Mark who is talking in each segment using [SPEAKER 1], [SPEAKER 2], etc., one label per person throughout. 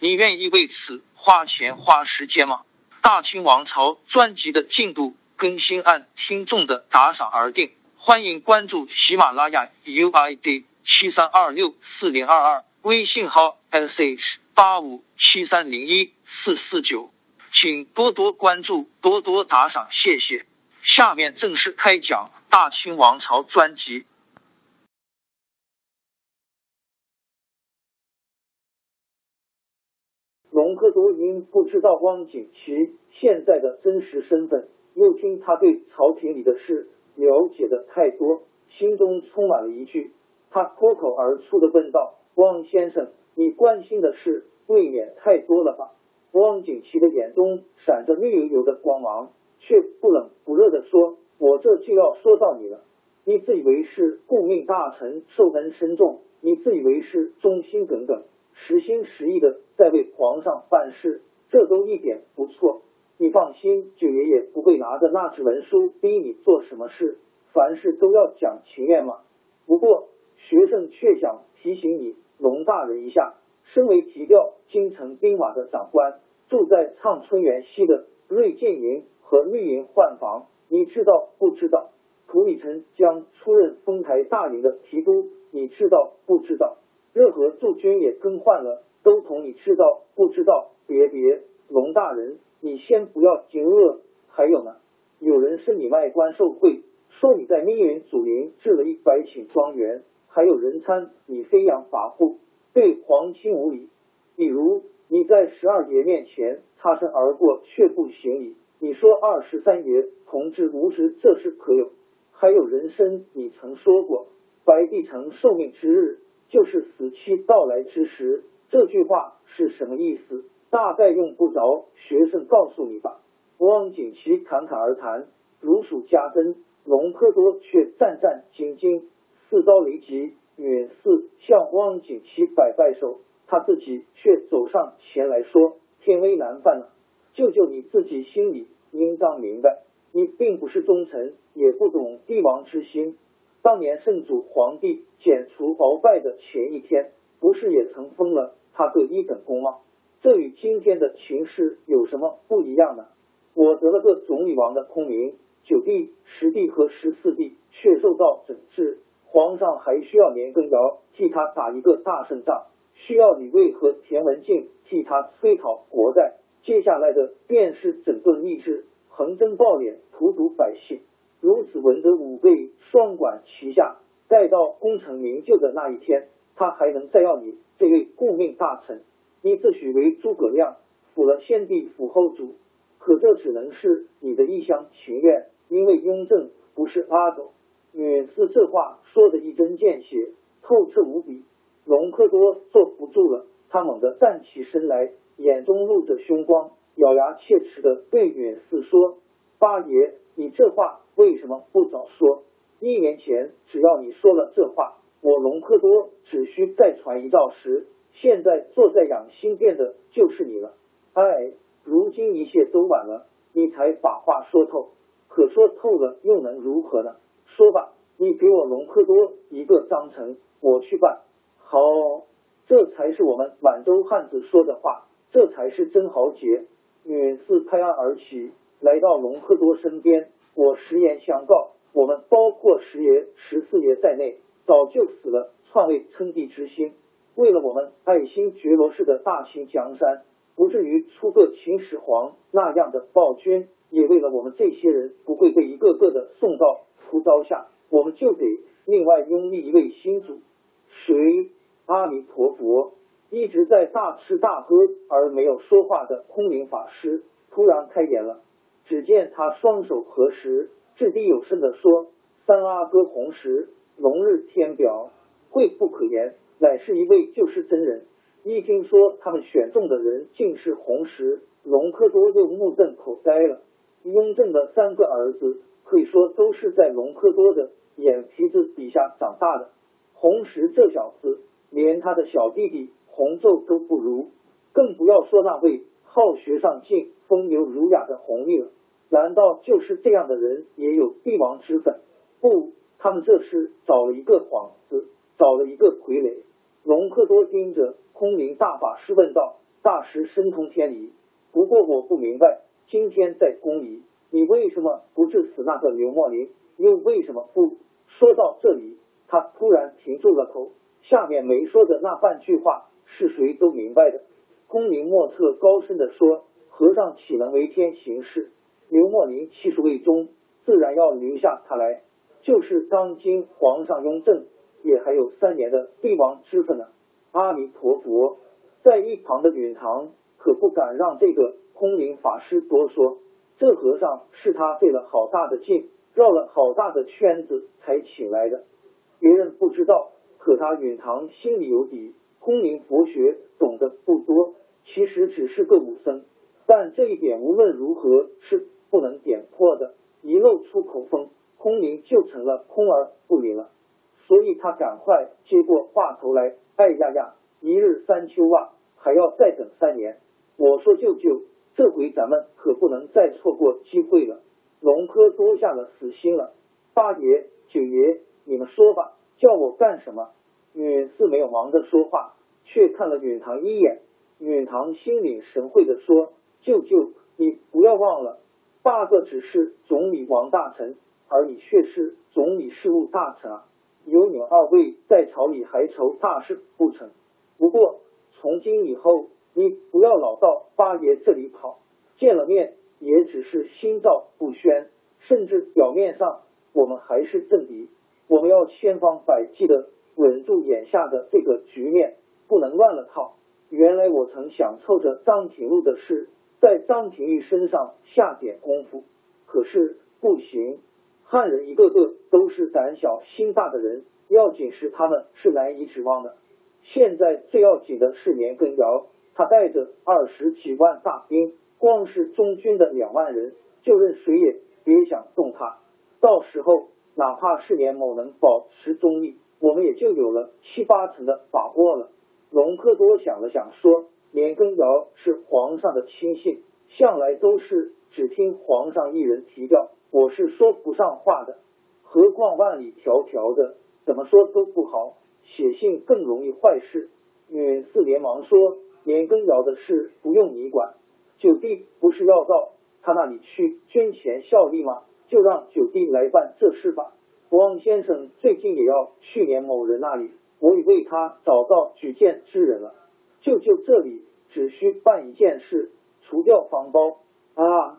[SPEAKER 1] 你愿意为此花钱花时间吗？大清王朝专辑的进度更新按听众的打赏而定，欢迎关注喜马拉雅 UID 七三二六四零二二，微信号 sh 八五七三零一四四九，请多多关注，多多打赏，谢谢。下面正式开讲。大清王朝专辑。隆科多因不知道汪景祺现在的真实身份，又听他对朝廷里的事了解的太多，心中充满了一句。他脱口而出的问道：“汪先生，你关心的事未免太多了吧？”汪景祺的眼中闪着绿油油的光芒，却不冷不热的说。我这就要说到你了，你自以为是顾命大臣，受恩深重，你自以为是忠心耿耿，实心实意的在为皇上办事，这都一点不错。你放心，九爷爷不会拿着那纸文书逼你做什么事，凡事都要讲情愿嘛。不过学生却想提醒你，龙大人一下，身为提调京城兵马的长官，住在畅春园西的瑞建营和绿营换房。你知道不知道？涂礼臣将出任丰台大营的提督，你知道不知道？任何驻军也更换了，都同你知道不知道？别别，龙大人，你先不要惊愕。还有呢，有人是你卖官受贿，说你在密云祖陵置了一百顷庄园，还有人参你飞扬跋扈，对皇亲无礼。比如你在十二爷面前擦身而过，却不行礼。你说二十三爷同志无知，这是可有？还有人参，你曾说过白帝城受命之日就是死期到来之时，这句话是什么意思？大概用不着学生告诉你吧。汪景祺侃侃而谈，如数家珍。隆科多却战战兢兢，四遭雷击。允嗣向汪景祺摆摆手，他自己却走上前来说：“天威难犯了。”舅舅，你自己心里应当明白，你并不是忠臣，也不懂帝王之心。当年圣祖皇帝剪除鳌拜的前一天，不是也曾封了他个一等功吗？这与今天的情势有什么不一样呢？我得了个总理王的空名，九弟、十弟和十四弟却受到整治，皇上还需要年羹尧替他打一个大胜仗，需要李卫和田文镜替他催讨国债。接下来的便是整顿吏治、横征暴敛、荼毒百姓，如此文德武备双管齐下，待到功成名就的那一天，他还能再要你这位顾命大臣？你自诩为诸葛亮，辅了先帝辅后主，可这只能是你的一厢情愿，因为雍正不是阿斗。允嗣这话说的一针见血，透彻无比。隆科多坐不住了，他猛地站起身来。眼中露着凶光，咬牙切齿的对允嗣说：“八爷，你这话为什么不早说？一年前只要你说了这话，我隆科多只需再传一道时，现在坐在养心殿的就是你了。哎，如今一切都晚了，你才把话说透，可说透了又能如何呢？说吧，你给我隆科多一个章程，我去办。好，这才是我们满洲汉子说的话。”这才是真豪杰。允嗣拍案而起，来到隆科多身边。我实言相告，我们包括十爷、十四爷在内，早就死了篡位称帝之心。为了我们爱新觉罗氏的大清江山，不至于出个秦始皇那样的暴君，也为了我们这些人不会被一个个的送到屠刀下，我们就得另外拥立一位新主。谁？阿弥陀佛！一直在大吃大喝而没有说话的空灵法师突然开言了。只见他双手合十，掷地有声的说：“三阿哥红石，龙日天表，贵不可言，乃是一位救世真人。”一听说他们选中的人竟是红石，隆科多就目瞪口呆了。雍正的三个儿子可以说都是在隆科多的眼皮子底下长大的。红石这小子连他的小弟弟红昼都不如，更不要说那位好学上进、风流儒雅的弘历了。难道就是这样的人也有帝王之分？不，他们这是找了一个幌子，找了一个傀儡。隆科多盯着空灵大法师问道：“大师深通天理，不过我不明白，今天在宫里，你为什么不治死那个刘墨林？又为什么不？”说到这里，他突然停住了口，下面没说的那半句话是谁都明白的。空灵莫测高声的说：“和尚岂能为天行事？刘墨林气数未终，自然要留下他来。就是当今皇上雍正。”也还有三年的帝王之分呢。阿弥陀佛，在一旁的允堂可不敢让这个空灵法师多说。这和尚是他费了好大的劲，绕了好大的圈子才请来的。别人不知道，可他允堂心里有底。空灵佛学懂得不多，其实只是个武僧，但这一点无论如何是不能点破的。一露出口风，空灵就成了空而不灵了。所以他赶快接过话头来，哎呀呀，一日三秋啊，还要再等三年。我说舅舅，这回咱们可不能再错过机会了。龙科多下了死心了。八爷、九爷，你们说吧，叫我干什么？允四没有忙着说话，却看了允堂一眼。允堂心领神会的说：“舅舅，你不要忘了，八个只是总理王大臣，而你却是总理事务大臣啊。”有你们二位在朝里还愁大事不成？不过从今以后，你不要老到八爷这里跑，见了面也只是心照不宣，甚至表面上我们还是政敌。我们要千方百计的稳住眼下的这个局面，不能乱了套。原来我曾想凑着张铁路的事，在张廷玉身上下点功夫，可是不行。汉人一个个都是胆小心大的人，要紧是他们是难以指望的。现在最要紧的是年羹尧，他带着二十几万大兵，光是中军的两万人，就任谁也别想动他。到时候哪怕是年某能保持中立，我们也就有了七八成的把握了。隆科多想了想，说：“年羹尧是皇上的亲信，向来都是只听皇上一人提调。”我是说不上话的，何况万里迢迢的，怎么说都不好。写信更容易坏事。允四连忙说：“年羹尧的事不用你管，九弟不是要到他那里去捐钱效力吗？就让九弟来办这事吧。汪先生最近也要去年某人那里，我已为他找到举荐之人了。舅舅这里只需办一件事，除掉方包啊，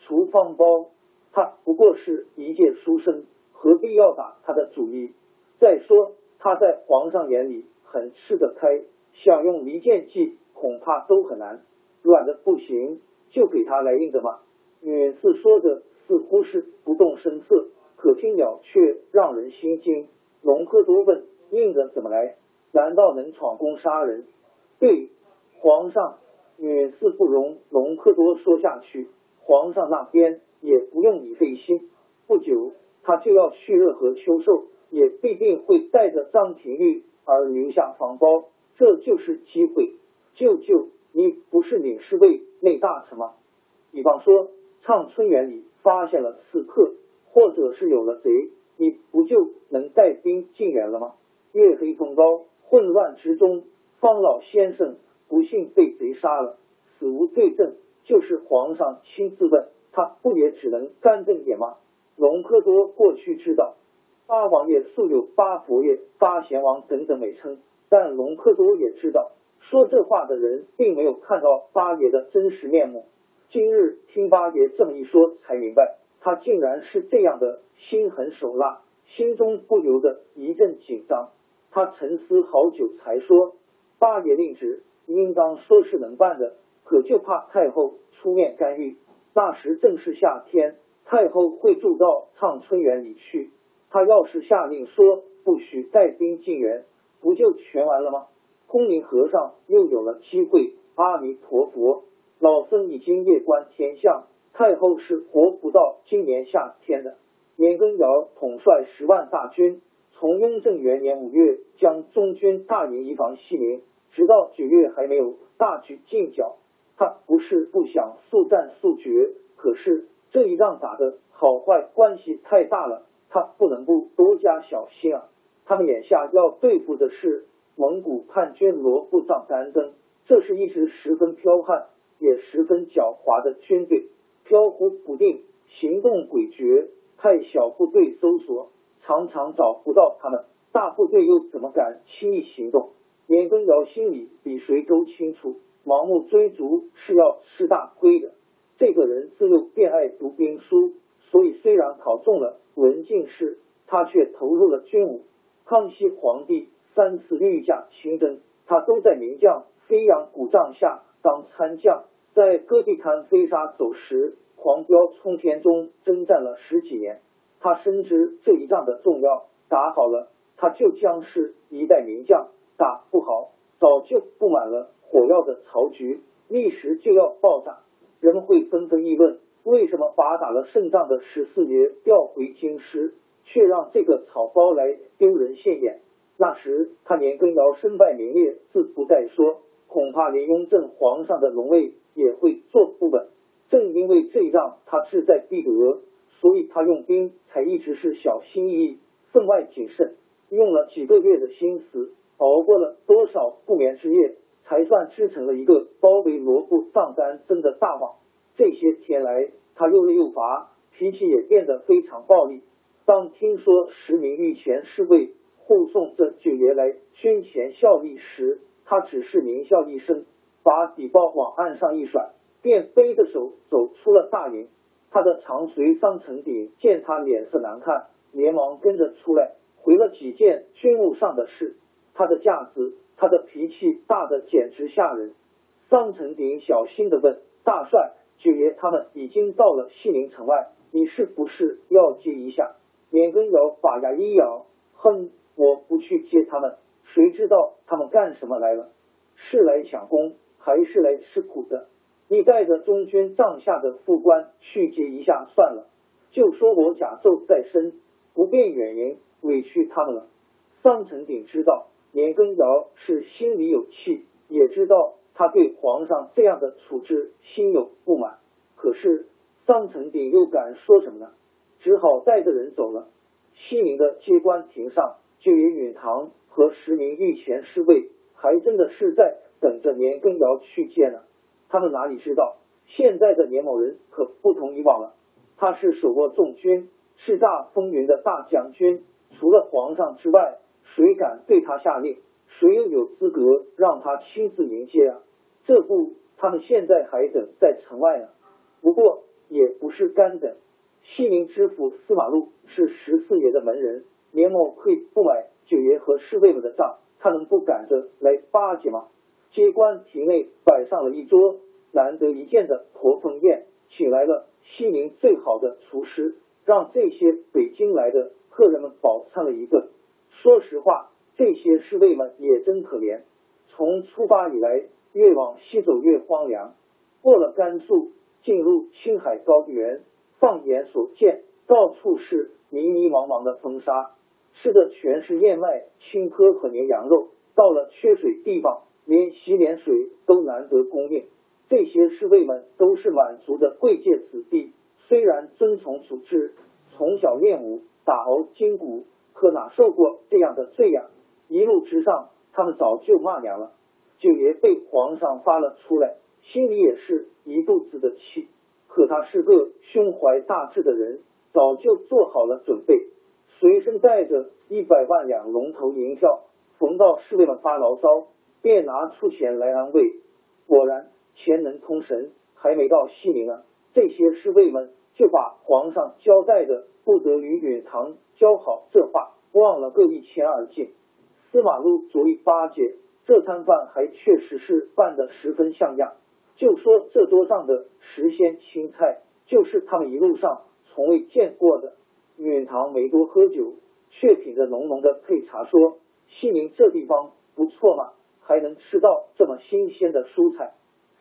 [SPEAKER 1] 除方包。”他不过是一介书生，何必要打他的主意？再说他在皇上眼里很吃得开，想用离间计恐怕都很难。软的不行，就给他来硬的嘛。女士说着，似乎是不动声色，可听了却让人心惊。隆科多问：硬的怎么来？难道能闯宫杀人？对，皇上。女四不容隆科多说下去，皇上那边。也不用你费心，不久他就要去热河秋寿，也必定会带着张廷玉而留下房包，这就是机会。舅舅，你不是领侍卫内大臣吗？比方说畅春园里发现了刺客，或者是有了贼，你不就能带兵进园了吗？月黑风高，混乱之中，方老先生不幸被贼杀了，死无对证，就是皇上亲自问。他不也只能干正点吗？隆科多过去知道八王爷素有八佛爷、八贤王等等美称，但隆科多也知道说这话的人并没有看到八爷的真实面目。今日听八爷这么一说，才明白他竟然是这样的心狠手辣，心中不由得一阵紧张。他沉思好久，才说：“八爷令旨，应当说是能办的，可就怕太后出面干预。那时正是夏天，太后会住到畅春园里去。他要是下令说不许带兵进园，不就全完了吗？”空灵和尚又有了机会。阿弥陀佛。老僧已经夜观天象，太后是活不到今年夏天的。年羹尧统帅十万大军，从雍正元年五月将中军大营移防西宁，直到九月还没有大举进剿。他不是不想速战速决，可是这一仗打的好坏关系太大了，他不能不多加小心啊。他们眼下要对付的是蒙古叛军罗布藏丹登，这是一支十分剽悍。也十分狡猾的军队，飘忽不定，行动诡谲。派小部队搜索，常常找不到他们；大部队又怎么敢轻易行动？年羹尧心里比谁都清楚，盲目追逐是要吃大亏的。这个人自幼便爱读兵书，所以虽然考中了文进士，他却投入了军伍。康熙皇帝三次御驾亲征，他都在名将飞扬鼓帐下当参将。在戈壁滩飞沙走石、狂飙冲天中征战了十几年，他深知这一仗的重要。打好了，他就将是一代名将；打不好，早就布满了火药的曹局，立时就要爆炸。人们会纷纷议论：为什么把打了胜仗的十四爷调回京师，却让这个草包来丢人现眼？那时他年羹尧身败名裂，自不再说，恐怕连雍正皇上的龙位。也会坐不稳。正因为这仗他志在必得，所以他用兵才一直是小心翼翼、分外谨慎。用了几个月的心思，熬过了多少不眠之夜，才算织成了一个包围罗布藏干僧的大网。这些天来，他又累又乏，脾气也变得非常暴力。当听说十名御前侍卫护送着九爷来军前效力时，他只是狞笑一声。把底包往岸上一甩，便背着手走出了大营。他的长随桑成鼎见他脸色难看，连忙跟着出来，回了几件军务上的事。他的架子，他的脾气大的简直吓人。桑成鼎小心的问大帅：“九爷他们已经到了西宁城外，你是不是要接一下？”年羹尧把牙一咬，哼，我不去接他们，谁知道他们干什么来了？是来抢功？还是来吃苦的，你带着中军帐下的副官去接一下算了。就说我甲胄在身，不便远迎，委屈他们了。桑成鼎知道年羹尧是心里有气，也知道他对皇上这样的处置心有不满，可是桑成鼎又敢说什么呢？只好带着人走了。西宁的接官亭上，就有允堂和十名御前侍卫，还真的是在。等着年羹尧去见呢，他们哪里知道，现在的年某人可不同以往了。他是手握重军、叱咤风云的大将军，除了皇上之外，谁敢对他下令？谁又有资格让他亲自迎接啊？这不，他们现在还等在城外呢。不过也不是干等。西宁知府司马禄是十四爷的门人，年某会不买九爷和侍卫们的账，他能不赶着来巴结吗？接官亭内摆上了一桌难得一见的驼峰宴，请来了西宁最好的厨师，让这些北京来的客人们饱餐了一顿。说实话，这些侍卫们也真可怜。从出发以来，越往西走越荒凉。过了甘肃，进入青海高原，放眼所见，到处是迷迷茫茫的风沙，吃的全是燕麦、青稞和绵羊肉。到了缺水地方。连洗脸水都难得供应，这些侍卫们都是满族的贵贱子弟，虽然遵从祖制，从小练武打熬筋骨，可哪受过这样的罪呀？一路之上，他们早就骂娘了。九爷被皇上发了出来，心里也是一肚子的气。可他是个胸怀大志的人，早就做好了准备，随身带着一百万两龙头银票，逢到侍卫们发牢骚。便拿出钱来安慰。果然，钱能通神，还没到西宁呢，这些侍卫们就把皇上交代的不得与允唐交好这话忘了，各一乾二净。司马禄逐一巴结，这餐饭还确实是办得十分像样。就说这桌上的十鲜青菜，就是他们一路上从未见过的。允唐没多喝酒，却品着浓浓的配茶，说：“西宁这地方不错嘛，还能吃到这么新鲜的蔬菜。”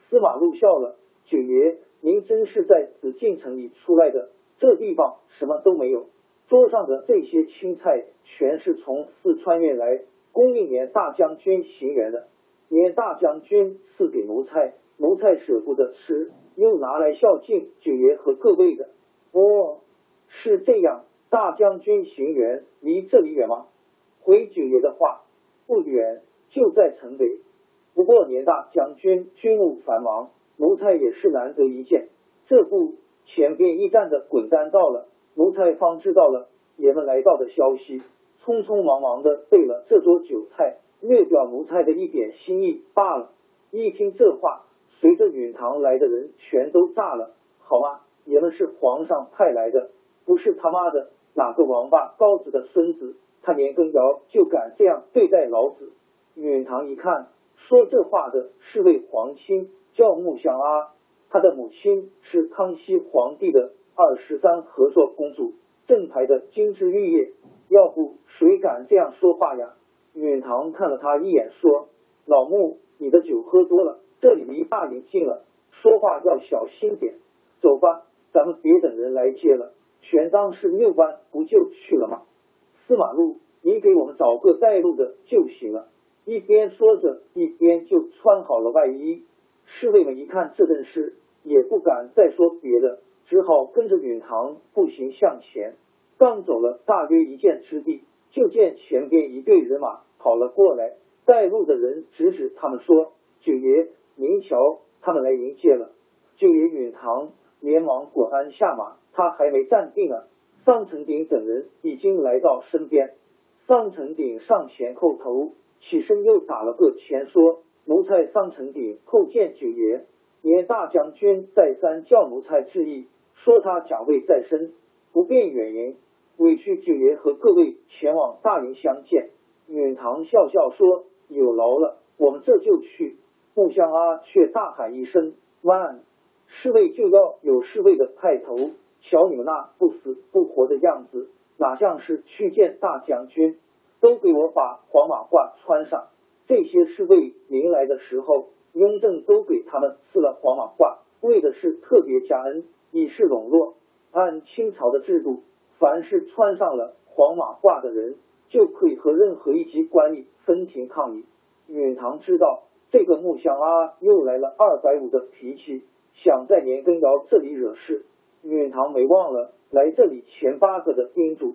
[SPEAKER 1] 司马禄笑了：“九爷，您真是在紫禁城里出来的，这地方什么都没有。桌上的这些青菜，全是从四川运来，供应年大将军行辕的。年大将军赐给奴才，奴才舍不得吃，又拿来孝敬九爷和各位的。哦，是这样。”大将军行辕离这里远吗？回九爷的话，不远，就在城北。不过年大将军军务繁忙，奴才也是难得一见。这不，前边驿站的滚蛋到了，奴才方知道了爷们来到的消息，匆匆忙忙的备了这桌酒菜，略表奴才的一点心意罢了。一听这话，随着允堂来的人全都炸了。好吗？爷们是皇上派来的，不是他妈的。哪个王八羔子的孙子，他年羹尧就敢这样对待老子？允堂一看，说这话的是位皇亲，叫穆香阿，他的母亲是康熙皇帝的二十三和硕公主，正牌的金枝玉叶。要不谁敢这样说话呀？允堂看了他一眼，说：“老穆，你的酒喝多了，这里离大营近了，说话要小心点。走吧，咱们别等人来接了。”玄奘是六班，不就去了吗？司马路，你给我们找个带路的就行了。一边说着，一边就穿好了外衣。侍卫们一看这阵势，也不敢再说别的，只好跟着允堂步行向前。刚走了大约一箭之地，就见前边一队人马跑了过来。带路的人指指他们说：“九爷，您瞧，他们来迎接了。”九爷允堂连忙果鞍下马。他还没站定呢，桑成鼎等人已经来到身边。桑成鼎上前叩头，起身又打了个前说：“奴才上城顶叩见九爷。”年大将军再三叫奴才致意，说他甲位在身，不便远迎，委屈九爷和各位前往大营相见。允堂笑笑说：“有劳了，我们这就去。”穆香阿却大喊一声：“万！侍卫就要有侍卫的派头。”瞧你们那不死不活的样子，哪像是去见大将军？都给我把黄马褂穿上！这些侍卫临来的时候，雍正都给他们赐了黄马褂，为的是特别加恩，以示笼络。按清朝的制度，凡是穿上了黄马褂的人，就可以和任何一级官吏分庭抗礼。允堂知道这个木香阿又来了二百五的脾气，想在年羹尧这里惹事。允堂没忘了来这里前八个的叮嘱，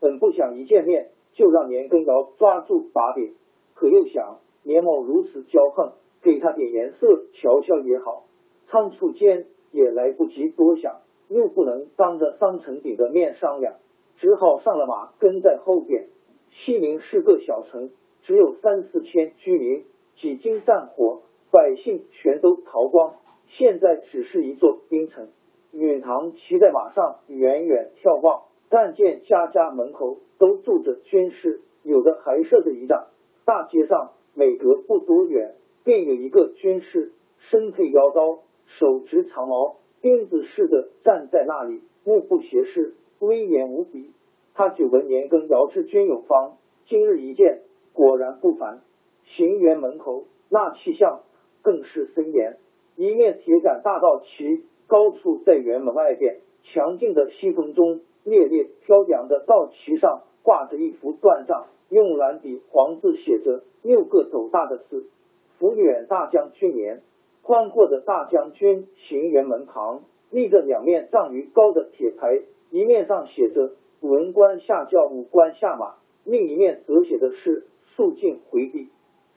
[SPEAKER 1] 本不想一见面就让年羹尧抓住把柄，可又想年某如此骄横，给他点颜色瞧瞧也好。仓促间也来不及多想，又不能当着桑城顶的面商量，只好上了马，跟在后边。西宁是个小城，只有三四千居民，几经战火，百姓全都逃光，现在只是一座兵城。允堂骑在马上，远远眺望，但见家家门口都住着军士，有的还设着仪仗。大街上每隔不多远，便有一个军士，身佩腰刀，手执长矛，钉子似的站在那里，目不斜视，威严无比。他久闻年羹尧之军有方，今日一见，果然不凡。行辕门口那气象更是森严，一面铁杆大道旗。高处在辕门外边，强劲的西风中，烈烈飘扬的道旗上挂着一幅断杖，用蓝笔黄字写着六个斗大的字“抚远大将军年”。宽阔的大将军行辕门旁立着两面丈余高的铁牌，一面上写着“文官下轿，武官下马”，另一面则写的是“肃静回避”。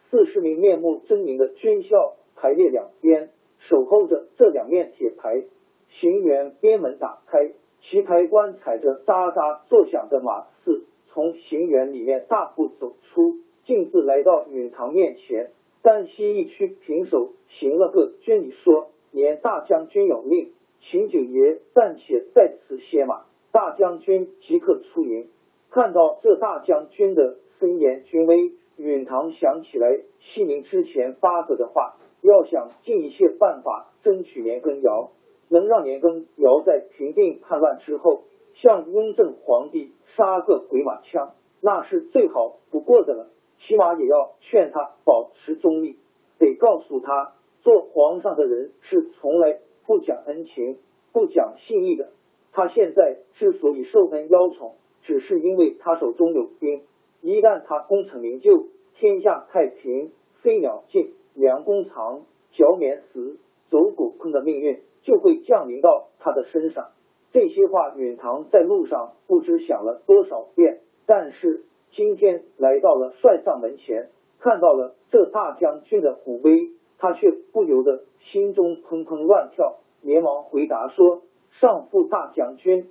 [SPEAKER 1] 四十名面目狰狞的军校排列两边。守候着这两面铁牌，行辕边门打开，旗牌官踩着喳喳作响的马刺，从行辕里面大步走出，径自来到允堂面前。单膝一区平手行了个军礼，说：“年大将军有命，请九爷暂且在此歇马。”大将军即刻出营。看到这大将军的森严军威，允堂想起来西宁之前发过的话，要想尽一切办法争取年羹尧，能让年羹尧在平定叛乱之后，向雍正皇帝杀个回马枪，那是最好不过的了。起码也要劝他保持中立，得告诉他，做皇上的人是从来不讲恩情、不讲信义的。他现在之所以受恩邀宠，只是因为他手中有兵。一旦他功成名就，天下太平，飞鸟尽，良弓藏，脚免死，走狗烹的命运就会降临到他的身上。这些话，允堂在路上不知想了多少遍，但是。今天来到了帅帐门前，看到了这大将军的虎威，他却不由得心中砰砰乱跳，连忙回答说：“上父大将军，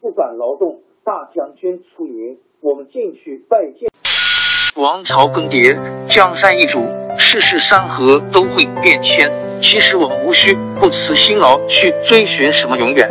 [SPEAKER 1] 不敢劳动。大将军出营，我们进去拜见。”
[SPEAKER 2] 王朝更迭，江山易主，世事山河都会变迁。其实我们无需不辞辛劳去追寻什么永远，